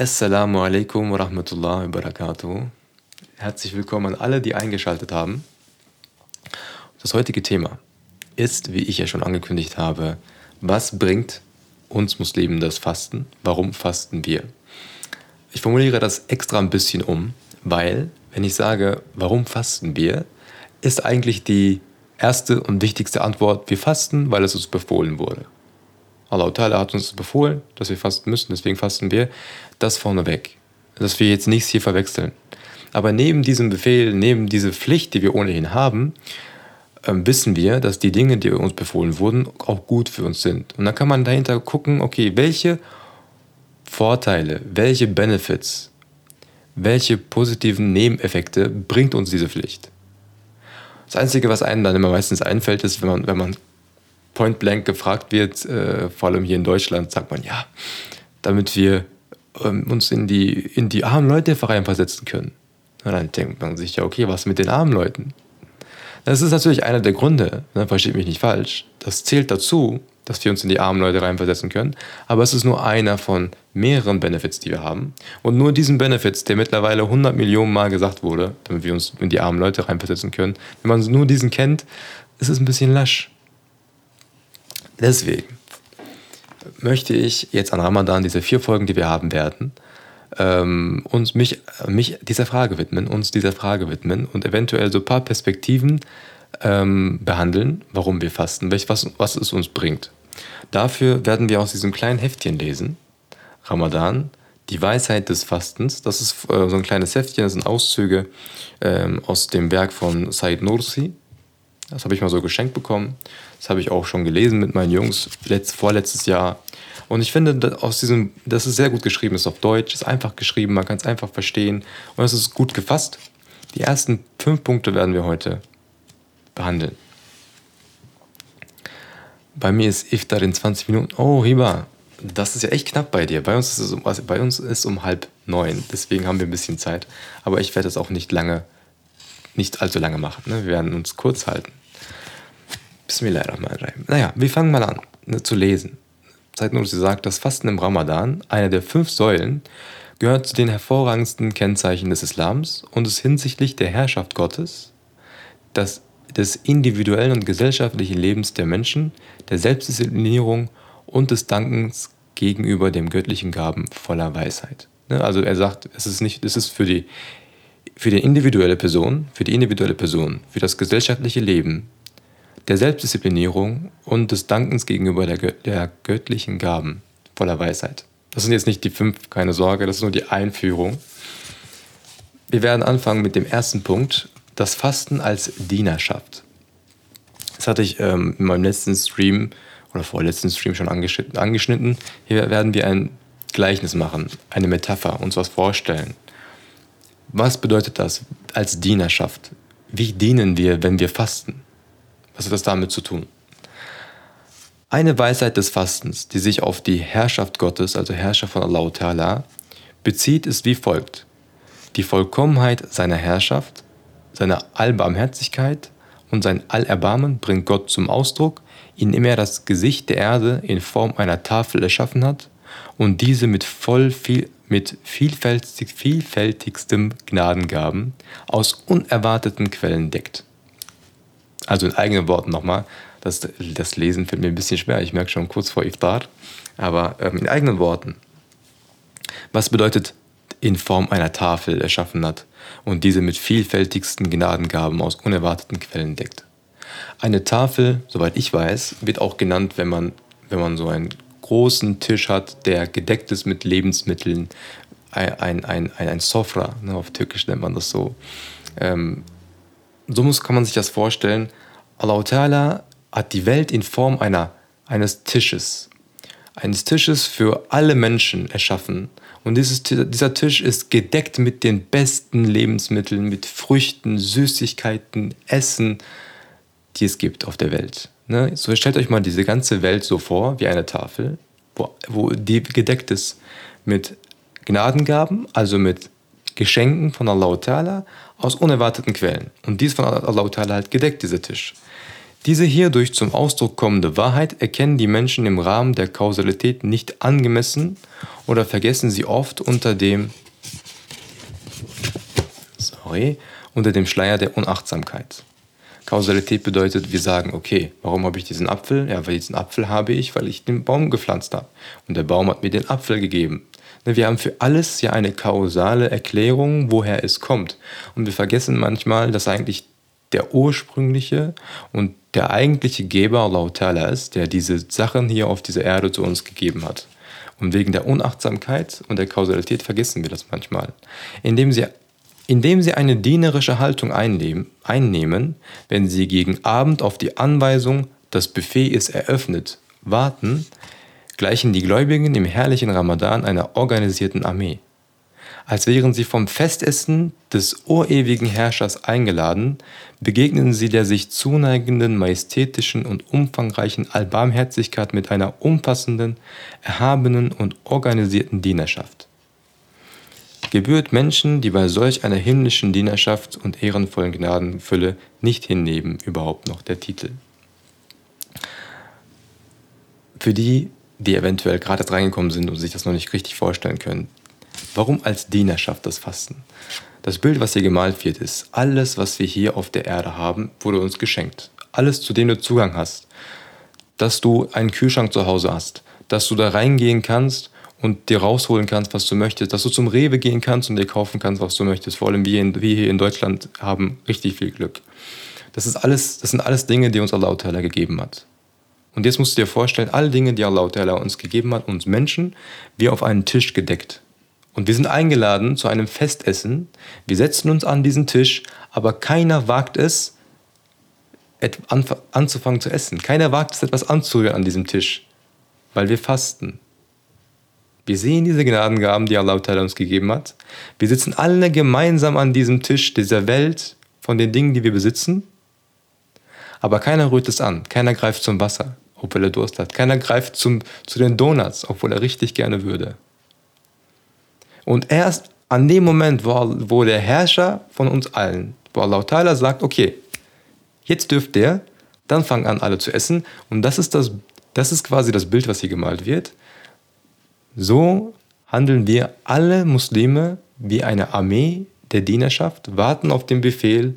Assalamu alaikum wa rahmatullahi wa barakatuh. Herzlich willkommen an alle, die eingeschaltet haben. Das heutige Thema ist, wie ich ja schon angekündigt habe, was bringt uns Muslimen das Fasten? Warum fasten wir? Ich formuliere das extra ein bisschen um, weil, wenn ich sage, warum fasten wir, ist eigentlich die erste und wichtigste Antwort, wir fasten, weil es uns befohlen wurde. Allah hat uns befohlen, dass wir fasten müssen, deswegen fasten wir. Das vorneweg. Dass wir jetzt nichts hier verwechseln. Aber neben diesem Befehl, neben dieser Pflicht, die wir ohnehin haben, ähm, wissen wir, dass die Dinge, die uns befohlen wurden, auch gut für uns sind. Und dann kann man dahinter gucken, okay, welche Vorteile, welche Benefits, welche positiven Nebeneffekte bringt uns diese Pflicht. Das Einzige, was einem dann immer meistens einfällt, ist, wenn man, wenn man point blank gefragt wird, äh, vor allem hier in Deutschland, sagt man ja, damit wir ähm, uns in die, in die armen Leute versetzen können. Und dann denkt man sich ja, okay, was mit den armen Leuten? Das ist natürlich einer der Gründe, ne, versteht mich nicht falsch. Das zählt dazu, dass wir uns in die armen Leute reinversetzen können. Aber es ist nur einer von mehreren Benefits, die wir haben. Und nur diesen Benefits, der mittlerweile 100 Millionen Mal gesagt wurde, damit wir uns in die armen Leute reinversetzen können, wenn man nur diesen kennt, ist es ein bisschen lasch. Deswegen möchte ich jetzt an Ramadan diese vier Folgen, die wir haben werden, ähm, uns mich, mich dieser Frage widmen, uns dieser Frage widmen und eventuell so ein paar Perspektiven ähm, behandeln, warum wir fasten, welch, was, was es uns bringt. Dafür werden wir aus diesem kleinen Heftchen lesen, Ramadan, die Weisheit des Fastens. Das ist äh, so ein kleines Heftchen, das sind Auszüge ähm, aus dem Werk von Said Nursi. Das habe ich mal so geschenkt bekommen. Das habe ich auch schon gelesen mit meinen Jungs letzt, vorletztes Jahr. Und ich finde, aus diesem, das ist sehr gut geschrieben, ist auf Deutsch, ist einfach geschrieben, man kann es einfach verstehen und es ist gut gefasst. Die ersten fünf Punkte werden wir heute behandeln. Bei mir ist Iftar in 20 Minuten. Oh, Hiba, das ist ja echt knapp bei dir. Bei uns ist es um, also bei uns ist um halb neun, deswegen haben wir ein bisschen Zeit. Aber ich werde es auch nicht lange, nicht allzu lange machen. Ne? Wir werden uns kurz halten. Bismillahirrahmanirrahim. Naja, wir fangen mal an ne, zu lesen. Zeit nur, sagt, das Fasten im Ramadan, eine der fünf Säulen, gehört zu den hervorragendsten Kennzeichen des Islams und ist hinsichtlich der Herrschaft Gottes, das, des individuellen und gesellschaftlichen Lebens der Menschen, der Selbstdisziplinierung und des Dankens gegenüber dem göttlichen Gaben voller Weisheit. Ne, also er sagt, es ist nicht, es ist für die, für die individuelle Person, für die individuelle Person, für das gesellschaftliche Leben, der Selbstdisziplinierung und des Dankens gegenüber der, der göttlichen Gaben voller Weisheit. Das sind jetzt nicht die fünf, keine Sorge, das ist nur die Einführung. Wir werden anfangen mit dem ersten Punkt, das Fasten als Dienerschaft. Das hatte ich ähm, in meinem letzten Stream oder vorletzten Stream schon angeschnitten, angeschnitten. Hier werden wir ein Gleichnis machen, eine Metapher, uns was vorstellen. Was bedeutet das als Dienerschaft? Wie dienen wir, wenn wir fasten? Was hat das damit zu tun? Eine Weisheit des Fastens, die sich auf die Herrschaft Gottes, also Herrschaft von Allah Ta'ala, bezieht, ist wie folgt. Die Vollkommenheit seiner Herrschaft, seine Allbarmherzigkeit und sein Allerbarmen bringt Gott zum Ausdruck, indem er das Gesicht der Erde in Form einer Tafel erschaffen hat und diese mit, voll viel, mit vielfältig, vielfältigstem Gnadengaben aus unerwarteten Quellen deckt. Also in eigenen Worten nochmal. Das, das Lesen fällt mir ein bisschen schwer. Ich merke schon kurz vor Iftar. Aber ähm, in eigenen Worten. Was bedeutet in Form einer Tafel erschaffen hat und diese mit vielfältigsten Gnadengaben aus unerwarteten Quellen deckt? Eine Tafel, soweit ich weiß, wird auch genannt, wenn man, wenn man so einen großen Tisch hat, der gedeckt ist mit Lebensmitteln. Ein, ein, ein, ein Sofra, ne, auf Türkisch nennt man das so. Ähm, so muss, kann man sich das vorstellen. Allah Ta'ala hat die Welt in Form einer, eines Tisches, eines Tisches für alle Menschen erschaffen. Und dieses, dieser Tisch ist gedeckt mit den besten Lebensmitteln, mit Früchten, Süßigkeiten, Essen, die es gibt auf der Welt. Ne? So stellt euch mal diese ganze Welt so vor wie eine Tafel, wo, wo die gedeckt ist mit Gnadengaben, also mit Geschenken von Allah Ta'ala aus unerwarteten Quellen. Und dies von Allah Ta'ala halt gedeckt, dieser Tisch. Diese hierdurch zum Ausdruck kommende Wahrheit erkennen die Menschen im Rahmen der Kausalität nicht angemessen oder vergessen sie oft unter dem sorry, unter dem Schleier der Unachtsamkeit. Kausalität bedeutet, wir sagen, okay, warum habe ich diesen Apfel? Ja, weil diesen Apfel habe ich, weil ich den Baum gepflanzt habe. Und der Baum hat mir den Apfel gegeben. Ne, wir haben für alles ja eine kausale Erklärung, woher es kommt. Und wir vergessen manchmal, dass eigentlich der ursprüngliche und der eigentliche Geber Allah Ta'ala ist, der diese Sachen hier auf dieser Erde zu uns gegeben hat. Und wegen der Unachtsamkeit und der Kausalität vergessen wir das manchmal. Indem sie, indem sie eine dienerische Haltung einnehmen, einnehmen, wenn sie gegen Abend auf die Anweisung, das Buffet ist eröffnet, warten, gleichen die Gläubigen im herrlichen Ramadan einer organisierten Armee. Als wären sie vom Festessen des urewigen Herrschers eingeladen, begegnen sie der sich zuneigenden majestätischen und umfangreichen Allbarmherzigkeit mit einer umfassenden, erhabenen und organisierten Dienerschaft. Gebührt Menschen, die bei solch einer himmlischen Dienerschaft und ehrenvollen Gnadenfülle nicht hinnehmen, überhaupt noch der Titel. Für die, die eventuell gerade reingekommen sind und sich das noch nicht richtig vorstellen können, Warum als Dienerschaft das Fasten? Das Bild, was hier gemalt wird, ist, alles, was wir hier auf der Erde haben, wurde uns geschenkt. Alles, zu dem du Zugang hast. Dass du einen Kühlschrank zu Hause hast. Dass du da reingehen kannst und dir rausholen kannst, was du möchtest. Dass du zum Rewe gehen kannst und dir kaufen kannst, was du möchtest. Vor allem wir, in, wir hier in Deutschland haben richtig viel Glück. Das, ist alles, das sind alles Dinge, die uns Allah Ta'ala gegeben hat. Und jetzt musst du dir vorstellen, alle Dinge, die Allah Ta'ala uns gegeben hat, uns Menschen, wir auf einen Tisch gedeckt. Und wir sind eingeladen zu einem Festessen. Wir setzen uns an diesen Tisch, aber keiner wagt es, anzufangen zu essen. Keiner wagt es, etwas anzurühren an diesem Tisch, weil wir fasten. Wir sehen diese Gnadengaben, die Allah uns gegeben hat. Wir sitzen alle gemeinsam an diesem Tisch dieser Welt von den Dingen, die wir besitzen. Aber keiner rührt es an. Keiner greift zum Wasser, obwohl er Durst hat. Keiner greift zum, zu den Donuts, obwohl er richtig gerne würde. Und erst an dem Moment, wo, wo der Herrscher von uns allen, wo Allah Ta'ala sagt, okay, jetzt dürft ihr, dann fangen an alle zu essen. Und das ist, das, das ist quasi das Bild, was hier gemalt wird. So handeln wir alle Muslime wie eine Armee der Dienerschaft, warten auf den Befehl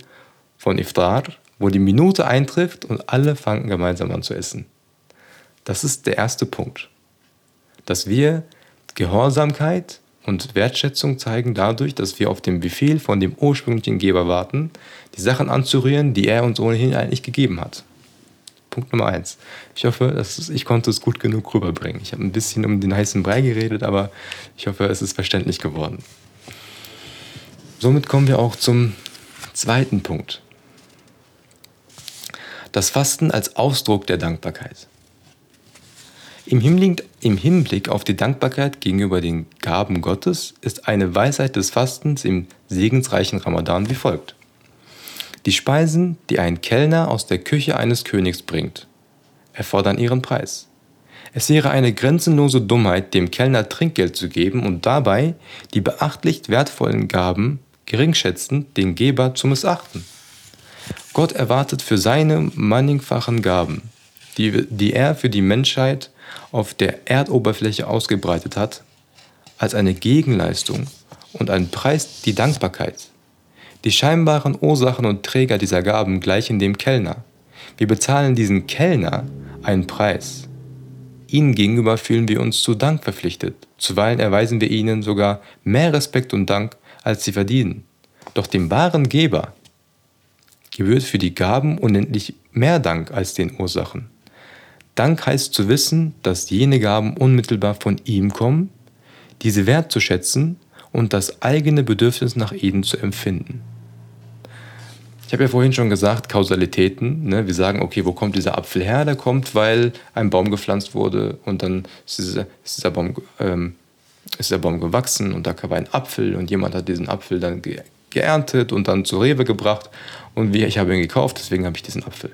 von Iftar, wo die Minute eintrifft und alle fangen gemeinsam an zu essen. Das ist der erste Punkt. Dass wir Gehorsamkeit und Wertschätzung zeigen dadurch, dass wir auf den Befehl von dem ursprünglichen Geber warten, die Sachen anzurühren, die er uns ohnehin eigentlich gegeben hat. Punkt Nummer eins. Ich hoffe, dass ich konnte es gut genug rüberbringen. Ich habe ein bisschen um den heißen Brei geredet, aber ich hoffe, es ist verständlich geworden. Somit kommen wir auch zum zweiten Punkt. Das Fasten als Ausdruck der Dankbarkeit. Im Hinblick, auf die Dankbarkeit gegenüber den Gaben Gottes ist eine Weisheit des Fastens im segensreichen Ramadan wie folgt. Die Speisen, die ein Kellner aus der Küche eines Königs bringt, erfordern ihren Preis. Es wäre eine grenzenlose Dummheit, dem Kellner Trinkgeld zu geben und dabei die beachtlich wertvollen Gaben geringschätzend den Geber zu missachten. Gott erwartet für seine mannigfachen Gaben, die, die er für die Menschheit auf der Erdoberfläche ausgebreitet hat, als eine Gegenleistung und einen Preis die Dankbarkeit. Die scheinbaren Ursachen und Träger dieser Gaben gleichen dem Kellner. Wir bezahlen diesen Kellner einen Preis. Ihnen gegenüber fühlen wir uns zu Dank verpflichtet. Zuweilen erweisen wir ihnen sogar mehr Respekt und Dank, als sie verdienen. Doch dem wahren Geber gebührt für die Gaben unendlich mehr Dank als den Ursachen. Dank heißt zu wissen, dass jene Gaben unmittelbar von ihm kommen, diese wertzuschätzen und das eigene Bedürfnis nach ihnen zu empfinden. Ich habe ja vorhin schon gesagt, Kausalitäten. Ne? Wir sagen, okay, wo kommt dieser Apfel her? Der kommt, weil ein Baum gepflanzt wurde und dann ist dieser, ist dieser, Baum, ähm, ist der Baum gewachsen und da war ein Apfel und jemand hat diesen Apfel dann ge geerntet und dann zur Rewe gebracht und ich habe ihn gekauft, deswegen habe ich diesen Apfel.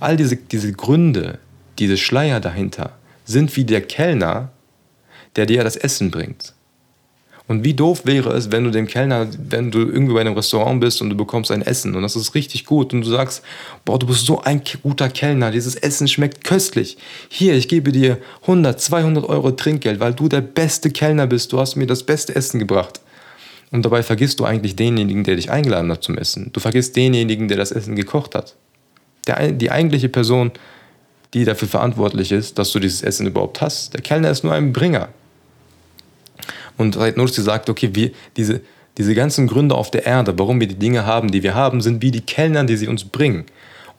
All diese, diese Gründe, diese Schleier dahinter sind wie der Kellner, der dir das Essen bringt. Und wie doof wäre es, wenn du dem Kellner, wenn du irgendwie bei einem Restaurant bist und du bekommst ein Essen und das ist richtig gut und du sagst, boah, du bist so ein guter Kellner, dieses Essen schmeckt köstlich. Hier, ich gebe dir 100, 200 Euro Trinkgeld, weil du der beste Kellner bist, du hast mir das beste Essen gebracht. Und dabei vergisst du eigentlich denjenigen, der dich eingeladen hat zum Essen. Du vergisst denjenigen, der das Essen gekocht hat. Der, die eigentliche Person, die dafür verantwortlich ist, dass du dieses Essen überhaupt hast. Der Kellner ist nur ein Bringer. Und Said Nursi sagt, okay, wir, diese, diese ganzen Gründe auf der Erde, warum wir die Dinge haben, die wir haben, sind wie die Kellner, die sie uns bringen.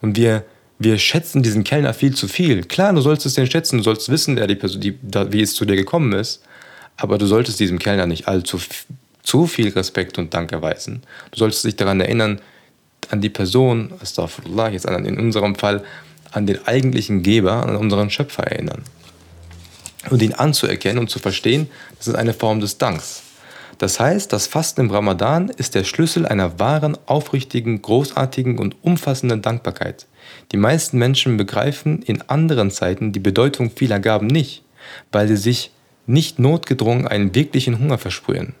Und wir, wir schätzen diesen Kellner viel zu viel. Klar, du sollst es den schätzen, du sollst wissen, wer die Person, die, wie es zu dir gekommen ist, aber du solltest diesem Kellner nicht allzu zu viel Respekt und Dank erweisen. Du solltest dich daran erinnern, an die Person, Astaghfirullah, jetzt in unserem Fall, an den eigentlichen Geber, an unseren Schöpfer erinnern und ihn anzuerkennen und zu verstehen, das ist eine Form des Danks. Das heißt, das Fasten im Ramadan ist der Schlüssel einer wahren, aufrichtigen, großartigen und umfassenden Dankbarkeit. Die meisten Menschen begreifen in anderen Zeiten die Bedeutung vieler Gaben nicht, weil sie sich nicht notgedrungen einen wirklichen Hunger versprühen.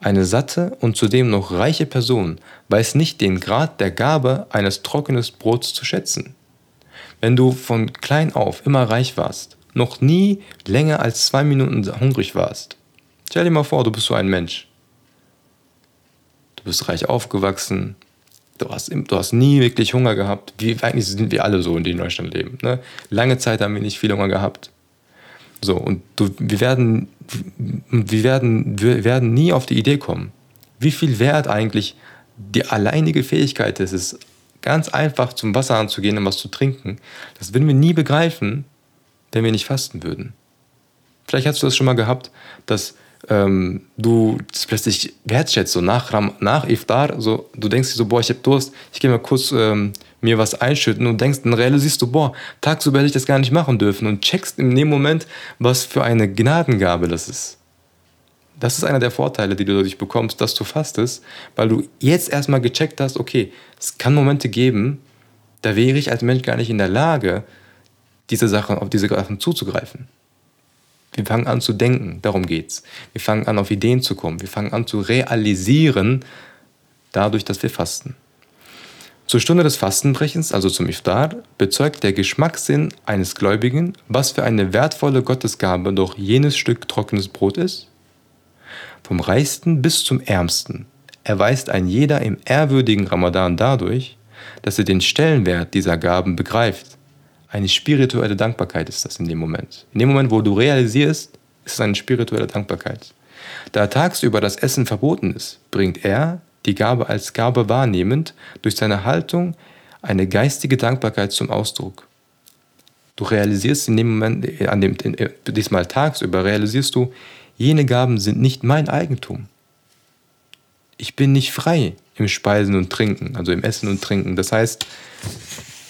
Eine satte und zudem noch reiche Person weiß nicht den Grad der Gabe eines trockenen Brots zu schätzen. Wenn du von klein auf immer reich warst, noch nie länger als zwei Minuten hungrig warst. Stell dir mal vor, du bist so ein Mensch. Du bist reich aufgewachsen, du hast, du hast nie wirklich Hunger gehabt. Wie, eigentlich sind wir alle so, in Deutschland leben. Ne? Lange Zeit haben wir nicht viel Hunger gehabt. So, und du, wir, werden, wir, werden, wir werden nie auf die Idee kommen, wie viel Wert eigentlich die alleinige Fähigkeit ist, es ganz einfach zum Wasser anzugehen und was zu trinken. Das werden wir nie begreifen, wenn wir nicht fasten würden. Vielleicht hast du das schon mal gehabt, dass ähm, du plötzlich wertschätzt, so nach, nach Iftar, so, du denkst dir so, boah, ich hab Durst, ich gehe mal kurz ähm, mir was einschütten und denkst, dann realisierst du, boah, tagsüber hätte ich das gar nicht machen dürfen und checkst in dem Moment, was für eine Gnadengabe das ist. Das ist einer der Vorteile, die du dadurch bekommst, dass du fastest, weil du jetzt erstmal gecheckt hast, okay, es kann Momente geben, da wäre ich als Mensch gar nicht in der Lage, diese Sachen, auf diese Sachen zuzugreifen. Wir fangen an zu denken, darum geht's. Wir fangen an, auf Ideen zu kommen. Wir fangen an zu realisieren, dadurch, dass wir fasten. Zur Stunde des Fastenbrechens, also zum Iftar, bezeugt der Geschmackssinn eines Gläubigen, was für eine wertvolle Gottesgabe doch jenes Stück trockenes Brot ist. Vom reichsten bis zum ärmsten erweist ein jeder im ehrwürdigen Ramadan dadurch, dass er den Stellenwert dieser Gaben begreift eine spirituelle Dankbarkeit ist das in dem Moment. In dem Moment, wo du realisierst, ist es eine spirituelle Dankbarkeit. Da tagsüber das Essen verboten ist, bringt er die Gabe als Gabe wahrnehmend durch seine Haltung eine geistige Dankbarkeit zum Ausdruck. Du realisierst in dem Moment, an dem, diesmal tagsüber, realisierst du, jene Gaben sind nicht mein Eigentum. Ich bin nicht frei im Speisen und Trinken, also im Essen und Trinken. Das heißt,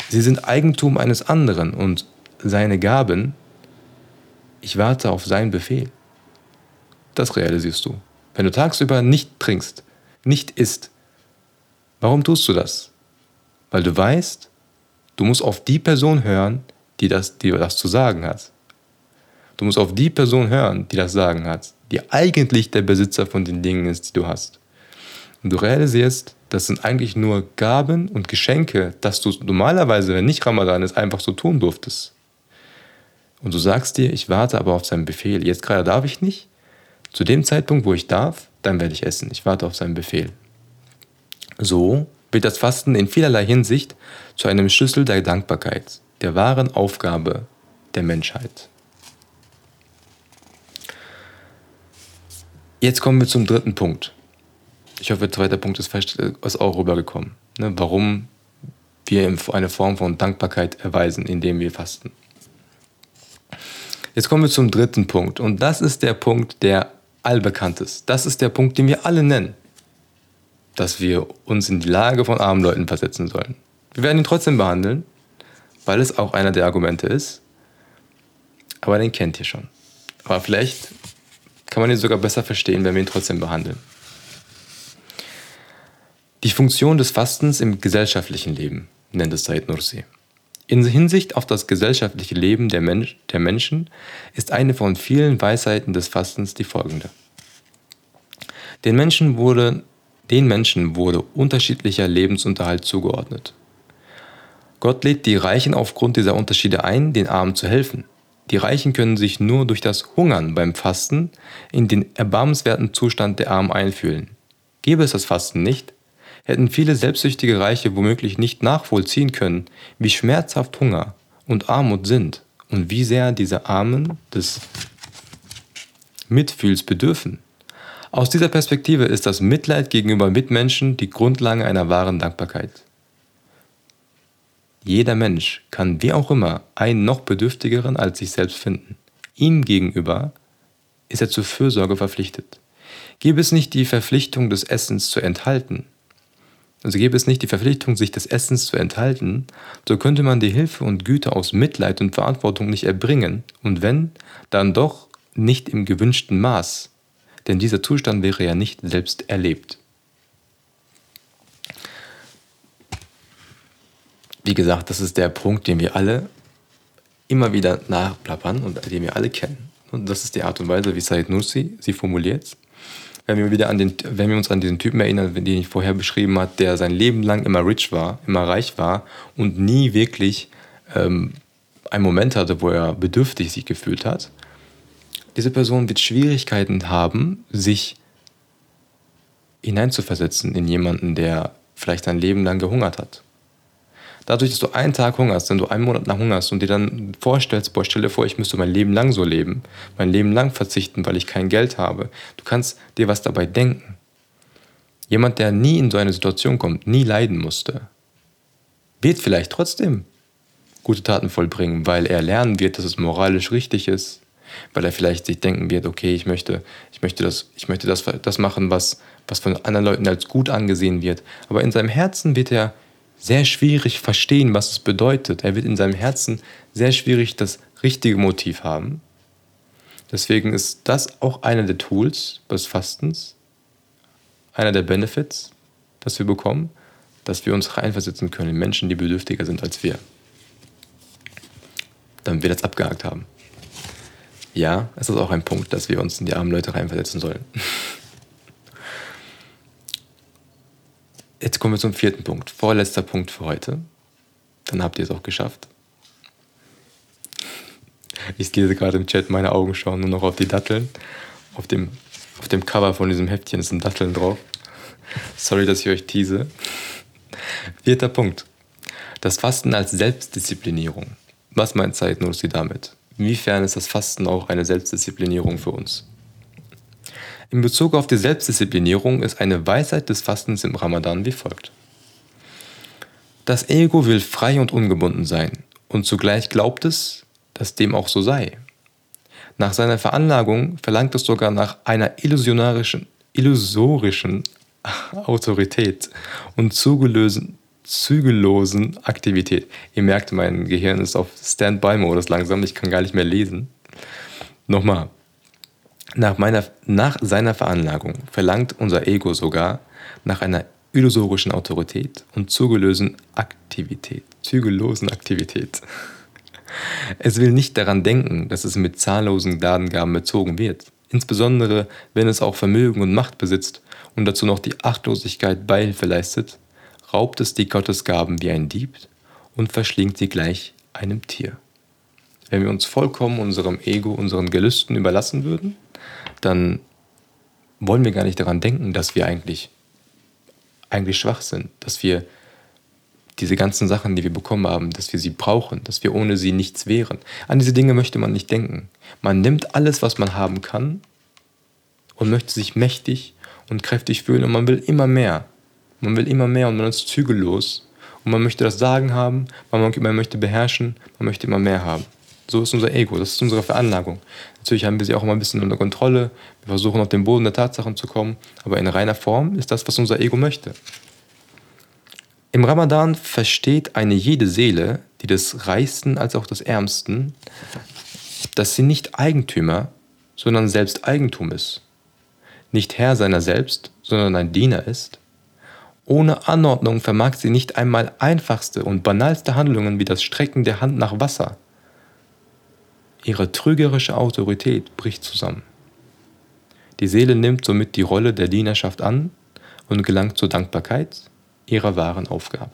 Sie sind Eigentum eines anderen und seine Gaben, ich warte auf seinen Befehl. Das realisierst du. Wenn du tagsüber nicht trinkst, nicht isst, warum tust du das? Weil du weißt, du musst auf die Person hören, die das, die das zu sagen hat. Du musst auf die Person hören, die das Sagen hat, die eigentlich der Besitzer von den Dingen ist, die du hast. Und du realisierst, das sind eigentlich nur Gaben und Geschenke, dass du normalerweise, wenn nicht Ramadan ist, einfach so tun durftest. Und du sagst dir, ich warte aber auf seinen Befehl. Jetzt gerade darf ich nicht. Zu dem Zeitpunkt, wo ich darf, dann werde ich essen. Ich warte auf seinen Befehl. So wird das Fasten in vielerlei Hinsicht zu einem Schlüssel der Dankbarkeit, der wahren Aufgabe der Menschheit. Jetzt kommen wir zum dritten Punkt. Ich hoffe, der zweite Punkt ist vielleicht äh, ist auch rübergekommen. Ne? Warum wir eine Form von Dankbarkeit erweisen, indem wir fasten. Jetzt kommen wir zum dritten Punkt. Und das ist der Punkt, der allbekannt ist. Das ist der Punkt, den wir alle nennen. Dass wir uns in die Lage von armen Leuten versetzen sollen. Wir werden ihn trotzdem behandeln, weil es auch einer der Argumente ist. Aber den kennt ihr schon. Aber vielleicht kann man ihn sogar besser verstehen, wenn wir ihn trotzdem behandeln. Die Funktion des Fastens im gesellschaftlichen Leben nennt es Said Nursi. In Hinsicht auf das gesellschaftliche Leben der, Mensch, der Menschen ist eine von vielen Weisheiten des Fastens die folgende. Den Menschen wurde, den Menschen wurde unterschiedlicher Lebensunterhalt zugeordnet. Gott lädt die Reichen aufgrund dieser Unterschiede ein, den Armen zu helfen. Die Reichen können sich nur durch das Hungern beim Fasten in den erbarmenswerten Zustand der Armen einfühlen. Gäbe es das Fasten nicht, hätten viele selbstsüchtige Reiche womöglich nicht nachvollziehen können, wie schmerzhaft Hunger und Armut sind und wie sehr diese Armen des Mitfühls bedürfen. Aus dieser Perspektive ist das Mitleid gegenüber Mitmenschen die Grundlage einer wahren Dankbarkeit. Jeder Mensch kann wie auch immer einen noch bedürftigeren als sich selbst finden. Ihm gegenüber ist er zur Fürsorge verpflichtet. Gäbe es nicht die Verpflichtung des Essens zu enthalten, also gäbe es nicht die Verpflichtung, sich des Essens zu enthalten, so könnte man die Hilfe und Güte aus Mitleid und Verantwortung nicht erbringen, und wenn, dann doch nicht im gewünschten Maß, denn dieser Zustand wäre ja nicht selbst erlebt. Wie gesagt, das ist der Punkt, den wir alle immer wieder nachplappern und den wir alle kennen. Und das ist die Art und Weise, wie Said Nursi sie formuliert. Wenn wir, wieder an den, wenn wir uns an diesen Typen erinnern, den ich vorher beschrieben habe, der sein Leben lang immer rich war, immer reich war und nie wirklich ähm, einen Moment hatte, wo er bedürftig sich gefühlt hat, diese Person wird Schwierigkeiten haben, sich hineinzuversetzen in jemanden, der vielleicht sein Leben lang gehungert hat. Dadurch, dass du einen Tag hungerst, wenn du einen Monat lang hungerst und dir dann vorstellst, boah, stell dir vor, ich müsste mein Leben lang so leben, mein Leben lang verzichten, weil ich kein Geld habe. Du kannst dir was dabei denken. Jemand, der nie in so eine Situation kommt, nie leiden musste, wird vielleicht trotzdem gute Taten vollbringen, weil er lernen wird, dass es moralisch richtig ist, weil er vielleicht sich denken wird, okay, ich möchte, ich möchte, das, ich möchte das, das machen, was, was von anderen Leuten als gut angesehen wird. Aber in seinem Herzen wird er sehr schwierig verstehen, was es bedeutet. Er wird in seinem Herzen sehr schwierig das richtige Motiv haben. Deswegen ist das auch einer der Tools des Fastens, einer der Benefits, das wir bekommen, dass wir uns reinversetzen können in Menschen, die bedürftiger sind als wir. Damit wir das abgehakt haben. Ja, es ist auch ein Punkt, dass wir uns in die armen Leute reinversetzen sollen. Jetzt kommen wir zum vierten Punkt. Vorletzter Punkt für heute. Dann habt ihr es auch geschafft. Ich lese gerade im Chat, meine Augen schauen nur noch auf die Datteln. Auf dem, auf dem Cover von diesem Heftchen sind Datteln drauf. Sorry, dass ich euch tease. Vierter Punkt. Das Fasten als Selbstdisziplinierung. Was meint Zeit Nursi damit? Inwiefern ist das Fasten auch eine Selbstdisziplinierung für uns? In Bezug auf die Selbstdisziplinierung ist eine Weisheit des Fastens im Ramadan wie folgt. Das Ego will frei und ungebunden sein und zugleich glaubt es, dass dem auch so sei. Nach seiner Veranlagung verlangt es sogar nach einer illusionarischen, illusorischen Autorität und zügellosen, zügellosen Aktivität. Ihr merkt, mein Gehirn ist auf Standby-Modus langsam, ich kann gar nicht mehr lesen. Nochmal. Nach, meiner, nach seiner Veranlagung verlangt unser Ego sogar nach einer illusorischen Autorität und zügellosen Aktivität. Zügellosen Aktivität. Es will nicht daran denken, dass es mit zahllosen Gnadengaben bezogen wird, insbesondere wenn es auch Vermögen und Macht besitzt und dazu noch die Achtlosigkeit Beihilfe leistet, raubt es die Gottesgaben wie ein Dieb und verschlingt sie gleich einem Tier. Wenn wir uns vollkommen unserem Ego, unseren Gelüsten überlassen würden, dann wollen wir gar nicht daran denken, dass wir eigentlich, eigentlich schwach sind, dass wir diese ganzen Sachen, die wir bekommen haben, dass wir sie brauchen, dass wir ohne sie nichts wären. An diese Dinge möchte man nicht denken. Man nimmt alles, was man haben kann und möchte sich mächtig und kräftig fühlen und man will immer mehr. Man will immer mehr und man ist zügellos und man möchte das Sagen haben, man möchte beherrschen, man möchte immer mehr haben. So ist unser Ego, das ist unsere Veranlagung. Natürlich haben wir sie auch immer ein bisschen unter Kontrolle. Wir versuchen auf den Boden der Tatsachen zu kommen, aber in reiner Form ist das, was unser Ego möchte. Im Ramadan versteht eine jede Seele, die des Reichsten als auch des Ärmsten, dass sie nicht Eigentümer, sondern selbst Eigentum ist. Nicht Herr seiner selbst, sondern ein Diener ist. Ohne Anordnung vermag sie nicht einmal einfachste und banalste Handlungen wie das Strecken der Hand nach Wasser Ihre trügerische Autorität bricht zusammen. Die Seele nimmt somit die Rolle der Dienerschaft an und gelangt zur Dankbarkeit ihrer wahren Aufgabe.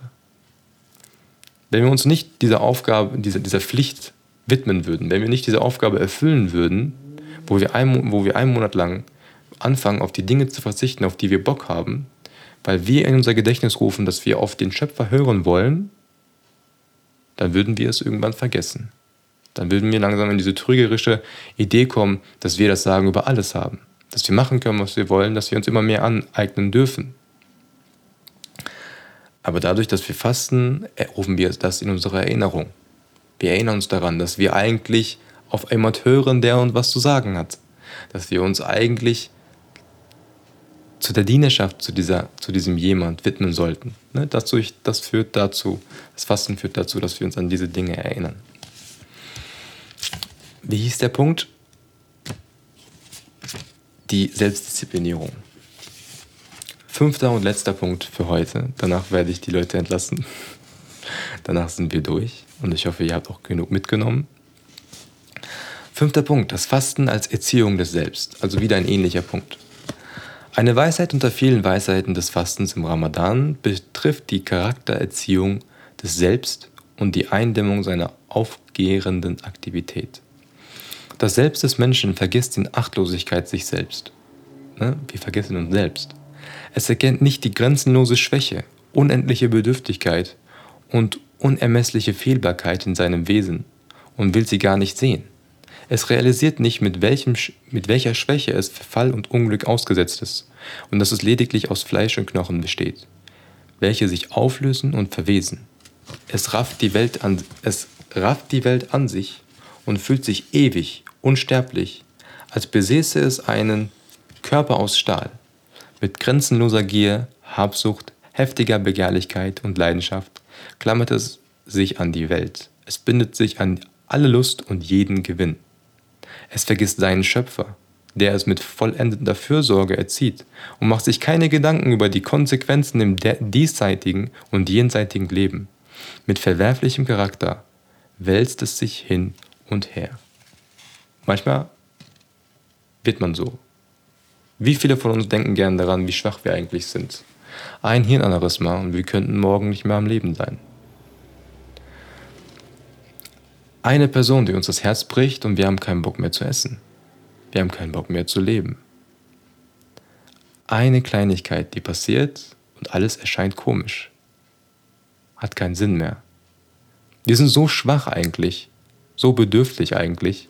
Wenn wir uns nicht dieser Aufgabe, dieser, dieser Pflicht widmen würden, wenn wir nicht diese Aufgabe erfüllen würden, wo wir, ein, wo wir einen Monat lang anfangen, auf die Dinge zu verzichten, auf die wir Bock haben, weil wir in unser Gedächtnis rufen, dass wir auf den Schöpfer hören wollen, dann würden wir es irgendwann vergessen. Dann würden wir langsam in diese trügerische Idee kommen, dass wir das Sagen über alles haben. Dass wir machen können, was wir wollen, dass wir uns immer mehr aneignen dürfen. Aber dadurch, dass wir fasten, rufen wir das in unsere Erinnerung. Wir erinnern uns daran, dass wir eigentlich auf jemand hören, der uns was zu sagen hat. Dass wir uns eigentlich zu der Dienerschaft, zu, dieser, zu diesem jemand widmen sollten. Ne? Das, das führt dazu, das Fasten führt dazu, dass wir uns an diese Dinge erinnern. Wie hieß der Punkt? Die Selbstdisziplinierung. Fünfter und letzter Punkt für heute. Danach werde ich die Leute entlassen. Danach sind wir durch und ich hoffe, ihr habt auch genug mitgenommen. Fünfter Punkt, das Fasten als Erziehung des Selbst. Also wieder ein ähnlicher Punkt. Eine Weisheit unter vielen Weisheiten des Fastens im Ramadan betrifft die Charaktererziehung des Selbst und die Eindämmung seiner aufgehenden Aktivität. Das Selbst des Menschen vergisst in Achtlosigkeit sich selbst. Ne? Wir vergessen uns selbst. Es erkennt nicht die grenzenlose Schwäche, unendliche Bedürftigkeit und unermessliche Fehlbarkeit in seinem Wesen und will sie gar nicht sehen. Es realisiert nicht, mit, welchem, mit welcher Schwäche es für Fall und Unglück ausgesetzt ist und dass es lediglich aus Fleisch und Knochen besteht, welche sich auflösen und verwesen. Es rafft die Welt an, es rafft die Welt an sich und fühlt sich ewig, unsterblich, als besäße es einen Körper aus Stahl, mit grenzenloser Gier, Habsucht, heftiger Begehrlichkeit und Leidenschaft klammert es sich an die Welt. Es bindet sich an alle Lust und jeden Gewinn. Es vergisst seinen Schöpfer, der es mit vollendender Fürsorge erzieht und macht sich keine Gedanken über die Konsequenzen im diesseitigen und jenseitigen Leben. Mit verwerflichem Charakter wälzt es sich hin und her. Manchmal wird man so. Wie viele von uns denken gern daran, wie schwach wir eigentlich sind? Ein Hirnaneurysma und wir könnten morgen nicht mehr am Leben sein. Eine Person, die uns das Herz bricht und wir haben keinen Bock mehr zu essen. Wir haben keinen Bock mehr zu leben. Eine Kleinigkeit, die passiert und alles erscheint komisch. Hat keinen Sinn mehr. Wir sind so schwach eigentlich, so bedürftig eigentlich,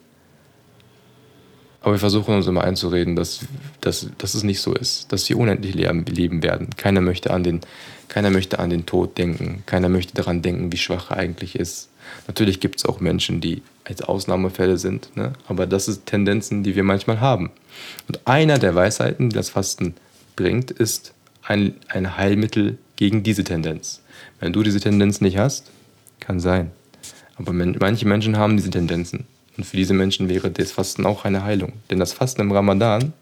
aber wir versuchen uns immer einzureden, dass, dass, dass es nicht so ist, dass wir unendlich leben werden. Keiner möchte, an den, keiner möchte an den Tod denken, keiner möchte daran denken, wie schwach er eigentlich ist. Natürlich gibt es auch Menschen, die als Ausnahmefälle sind, ne? aber das sind Tendenzen, die wir manchmal haben. Und einer der Weisheiten, die das Fasten bringt, ist ein, ein Heilmittel gegen diese Tendenz. Wenn du diese Tendenz nicht hast, kann sein. Aber manche Menschen haben diese Tendenzen. Und für diese Menschen wäre das Fasten auch eine Heilung. Denn das Fasten im Ramadan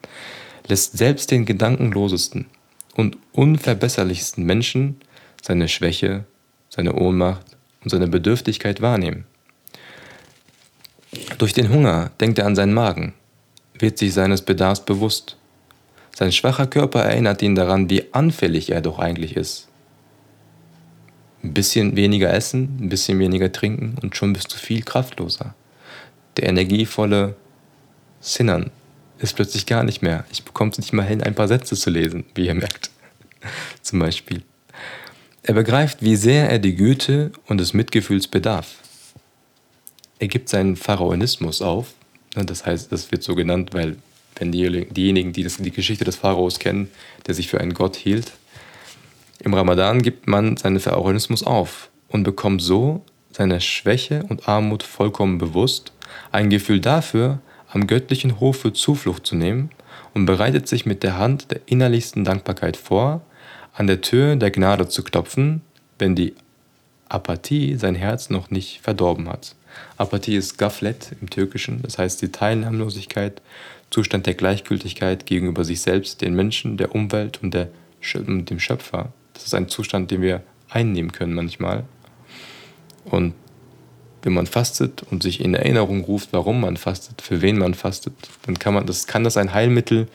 lässt selbst den gedankenlosesten und unverbesserlichsten Menschen seine Schwäche, seine Ohnmacht und seine Bedürftigkeit wahrnehmen. Durch den Hunger denkt er an seinen Magen, wird sich seines Bedarfs bewusst. Sein schwacher Körper erinnert ihn daran, wie anfällig er doch eigentlich ist. Ein bisschen weniger essen, ein bisschen weniger trinken und schon bist du viel kraftloser. Der energievolle Sinnern ist plötzlich gar nicht mehr. Ich bekomme es nicht mal hin, ein paar Sätze zu lesen, wie ihr merkt. Zum Beispiel. Er begreift, wie sehr er die Güte und des Mitgefühls bedarf. Er gibt seinen Pharaonismus auf. Das heißt, das wird so genannt, weil wenn diejenigen, die die Geschichte des Pharaos kennen, der sich für einen Gott hielt, im Ramadan gibt man seinen Pharaonismus auf und bekommt so seiner Schwäche und Armut vollkommen bewusst ein Gefühl dafür, am göttlichen Hofe Zuflucht zu nehmen und bereitet sich mit der Hand der innerlichsten Dankbarkeit vor, an der Tür der Gnade zu klopfen, wenn die Apathie sein Herz noch nicht verdorben hat. Apathie ist Gaflet im Türkischen, das heißt die Teilnahmlosigkeit, Zustand der Gleichgültigkeit gegenüber sich selbst, den Menschen, der Umwelt und, der, und dem Schöpfer. Das ist ein Zustand, den wir einnehmen können manchmal. Und wenn man fastet und sich in Erinnerung ruft, warum man fastet, für wen man fastet, dann kann man, das kann das ein Heilmittel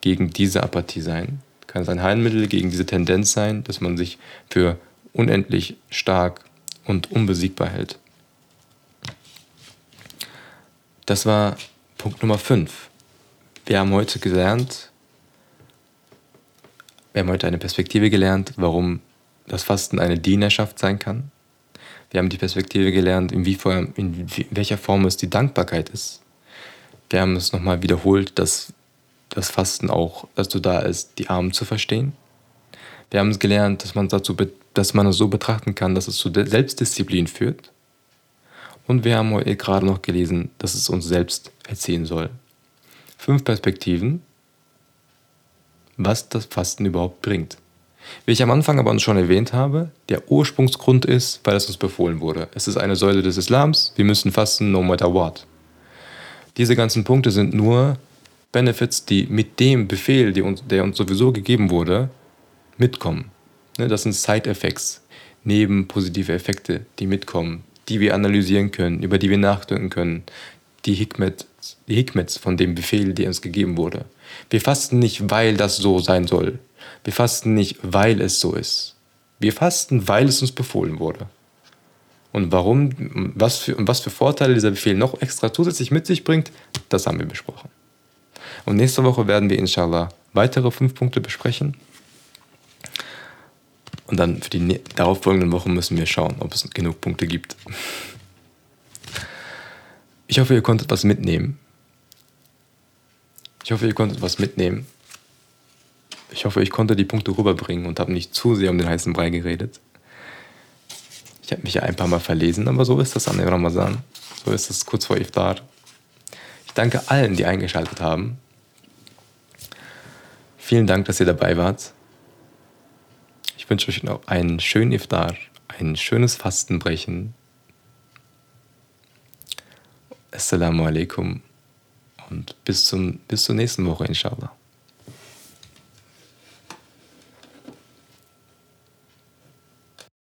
gegen diese Apathie sein, kann es ein Heilmittel gegen diese Tendenz sein, dass man sich für unendlich stark und unbesiegbar hält. Das war Punkt Nummer 5. Wir haben heute gelernt, wir haben heute eine Perspektive gelernt, warum das Fasten eine Dienerschaft sein kann. Wir haben die Perspektive gelernt, in, in welcher Form es die Dankbarkeit ist. Wir haben es nochmal wiederholt, dass das Fasten auch dazu da ist, die Armen zu verstehen. Wir haben es gelernt, dass man, dazu, dass man es so betrachten kann, dass es zu Selbstdisziplin führt. Und wir haben heute gerade noch gelesen, dass es uns selbst erzählen soll. Fünf Perspektiven, was das Fasten überhaupt bringt. Wie ich am Anfang aber schon erwähnt habe, der Ursprungsgrund ist, weil es uns befohlen wurde. Es ist eine Säule des Islams, wir müssen fasten no matter what. Diese ganzen Punkte sind nur Benefits, die mit dem Befehl, uns, der uns sowieso gegeben wurde, mitkommen. Ne, das sind Side-Effects, neben positive Effekte, die mitkommen, die wir analysieren können, über die wir nachdenken können, die Hikmet, die Hikmets von dem Befehl, der uns gegeben wurde. Wir fasten nicht, weil das so sein soll. Wir fasten nicht, weil es so ist. Wir fasten, weil es uns befohlen wurde. Und warum, was für, was für Vorteile dieser Befehl noch extra zusätzlich mit sich bringt, das haben wir besprochen. Und nächste Woche werden wir inshallah weitere fünf Punkte besprechen. Und dann für die darauffolgenden Wochen müssen wir schauen, ob es genug Punkte gibt. Ich hoffe, ihr konntet was mitnehmen. Ich hoffe, ihr konntet was mitnehmen. Ich hoffe, ich konnte die Punkte rüberbringen und habe nicht zu sehr um den heißen Brei geredet. Ich habe mich ja ein paar Mal verlesen, aber so ist das an dem Ramazan. So ist es kurz vor Iftar. Ich danke allen, die eingeschaltet haben. Vielen Dank, dass ihr dabei wart. Ich wünsche euch noch einen schönen Iftar, ein schönes Fastenbrechen. Assalamu alaikum und bis, zum, bis zur nächsten Woche, inshallah.